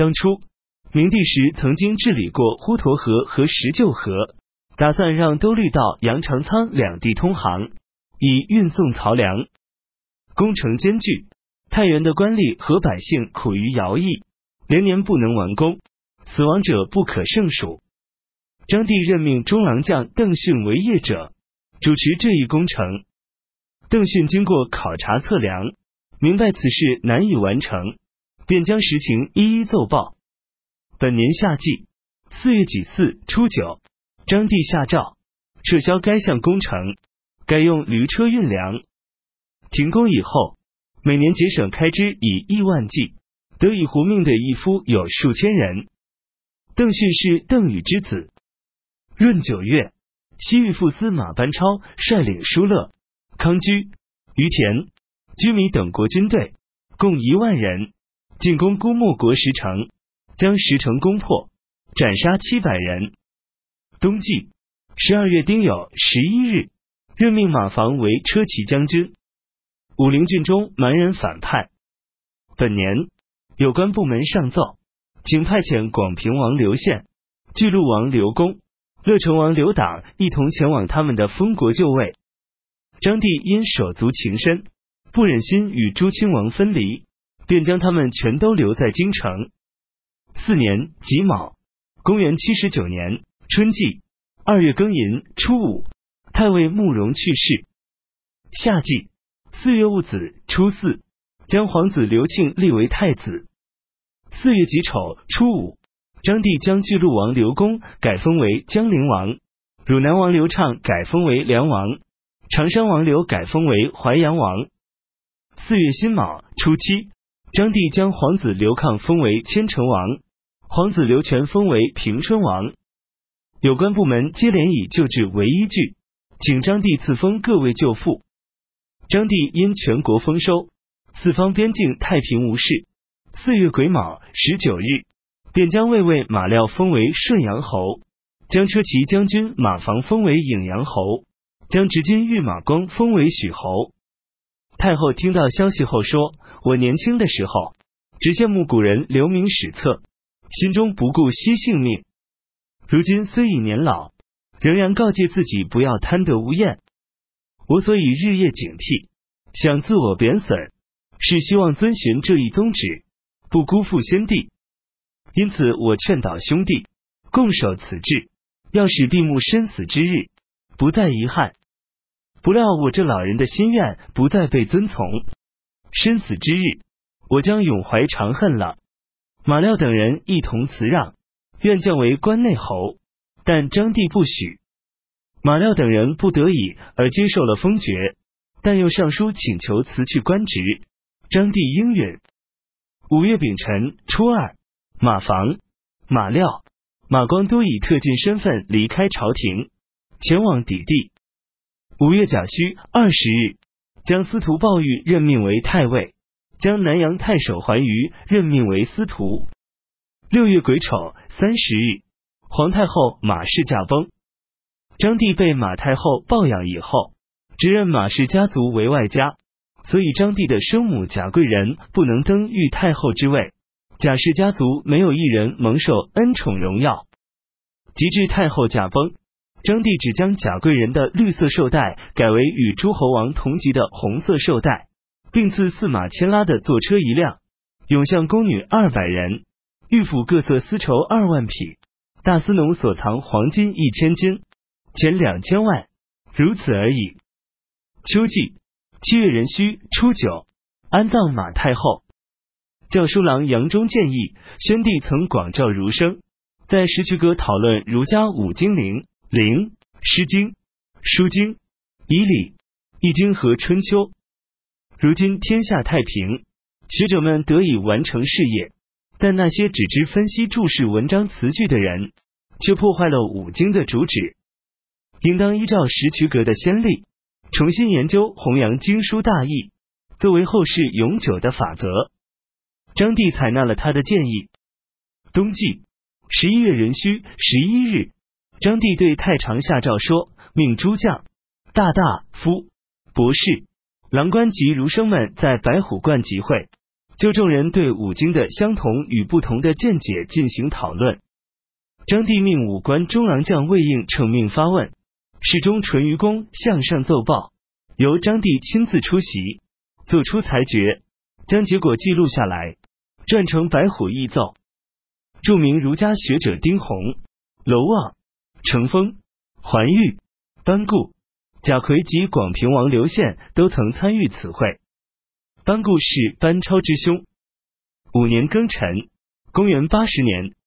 当初明帝时曾经治理过滹沱河和石臼河，打算让兜率道、杨长仓两地通航，以运送漕粮。工程艰巨，太原的官吏和百姓苦于徭役，连年不能完工，死亡者不可胜数。张帝任命中郎将邓训为业者，主持这一工程。邓训经过考察测量，明白此事难以完成，便将实情一一奏报。本年夏季四月己巳初九，张帝下诏撤销该项工程，改用驴车运粮。停工以后，每年节省开支以亿万计，得以活命的义夫有数千人。邓训是邓禹之子。闰九月，西域副司马班超率领疏勒、康居、于田、居米等国军队，共一万人，进攻姑墨国石城，将石城攻破，斩杀七百人。冬季十二月丁酉十一日，任命马房为车骑将军。武陵郡中蛮人反叛。本年，有关部门上奏，请派遣广平王刘宪、巨鹿王刘公、乐成王刘党一同前往他们的封国就位。张帝因手足情深，不忍心与诸亲王分离，便将他们全都留在京城。四年己卯，公元七十九年春季二月庚寅初五，太尉慕容去世。夏季。四月戊子初四，将皇子刘庆立为太子。四月己丑初五，张帝将巨鹿王刘恭改封为江陵王，汝南王刘畅改封为梁王，长山王刘改封为淮阳王。四月辛卯初七，张帝将皇子刘抗封为千城王，皇子刘全封为平春王。有关部门接连以旧制为依据，请张帝赐封各位舅父。张帝因全国丰收，四方边境太平无事。四月癸卯十九日，便将魏尉马廖封为顺阳侯，将车骑将军马房封为颍阳侯，将执金御马光封为许侯。太后听到消息后说：“我年轻的时候只羡慕古人留名史册，心中不顾惜性命。如今虽已年老，仍然告诫自己不要贪得无厌。”我所以日夜警惕，想自我贬损，是希望遵循这一宗旨，不辜负先帝。因此，我劝导兄弟共守此志，要使闭目生死之日不再遗憾。不料我这老人的心愿不再被遵从，生死之日，我将永怀长恨了。马廖等人一同辞让，愿降为关内侯，但张帝不许。马廖等人不得已而接受了封爵，但又上书请求辞去官职。张帝应允。五月丙辰初二，马房、马廖、马光都以特进身份离开朝廷，前往抵地。五月甲戌二十日，将司徒鲍玉任命为太尉，将南阳太守桓瑜任命为司徒。六月癸丑三十日，皇太后马氏驾崩。张帝被马太后抱养以后，只认马氏家族为外家，所以张帝的生母贾贵人不能登御太后之位。贾氏家族没有一人蒙受恩宠荣耀。及至太后驾崩，张帝只将贾贵人的绿色绶带改为与诸侯王同级的红色绶带，并赐驷马牵拉的坐车一辆，永相宫女二百人，御府各色丝绸二万匹，大司农所藏黄金一千斤。减两千万，如此而已。秋季七月壬戌初九，安葬马太后。教书郎杨忠建议，宣帝曾广召儒生，在石渠阁讨论儒家五经灵、灵、诗经、书经、仪礼、易经和春秋。如今天下太平，学者们得以完成事业，但那些只知分析注释文章词句的人，却破坏了五经的主旨。应当依照石渠阁的先例，重新研究弘扬经书大义，作为后世永久的法则。张帝采纳了他的建议。冬季十一月壬戌十一日，张帝对太常下诏说：“命诸将、大大夫、博士、郎官及儒生们在白虎观集会，就众人对五经的相同与不同的见解进行讨论。张帝命五官中郎将魏应乘命发问，侍中淳于公向上奏报，由张帝亲自出席，做出裁决，将结果记录下来，撰成《白虎议奏》。著名儒家学者丁弘、娄望、程风、桓玉、班固、贾逵及广平王刘宪都曾参与此会。班固是班超之兄。五年庚辰，公元八十年。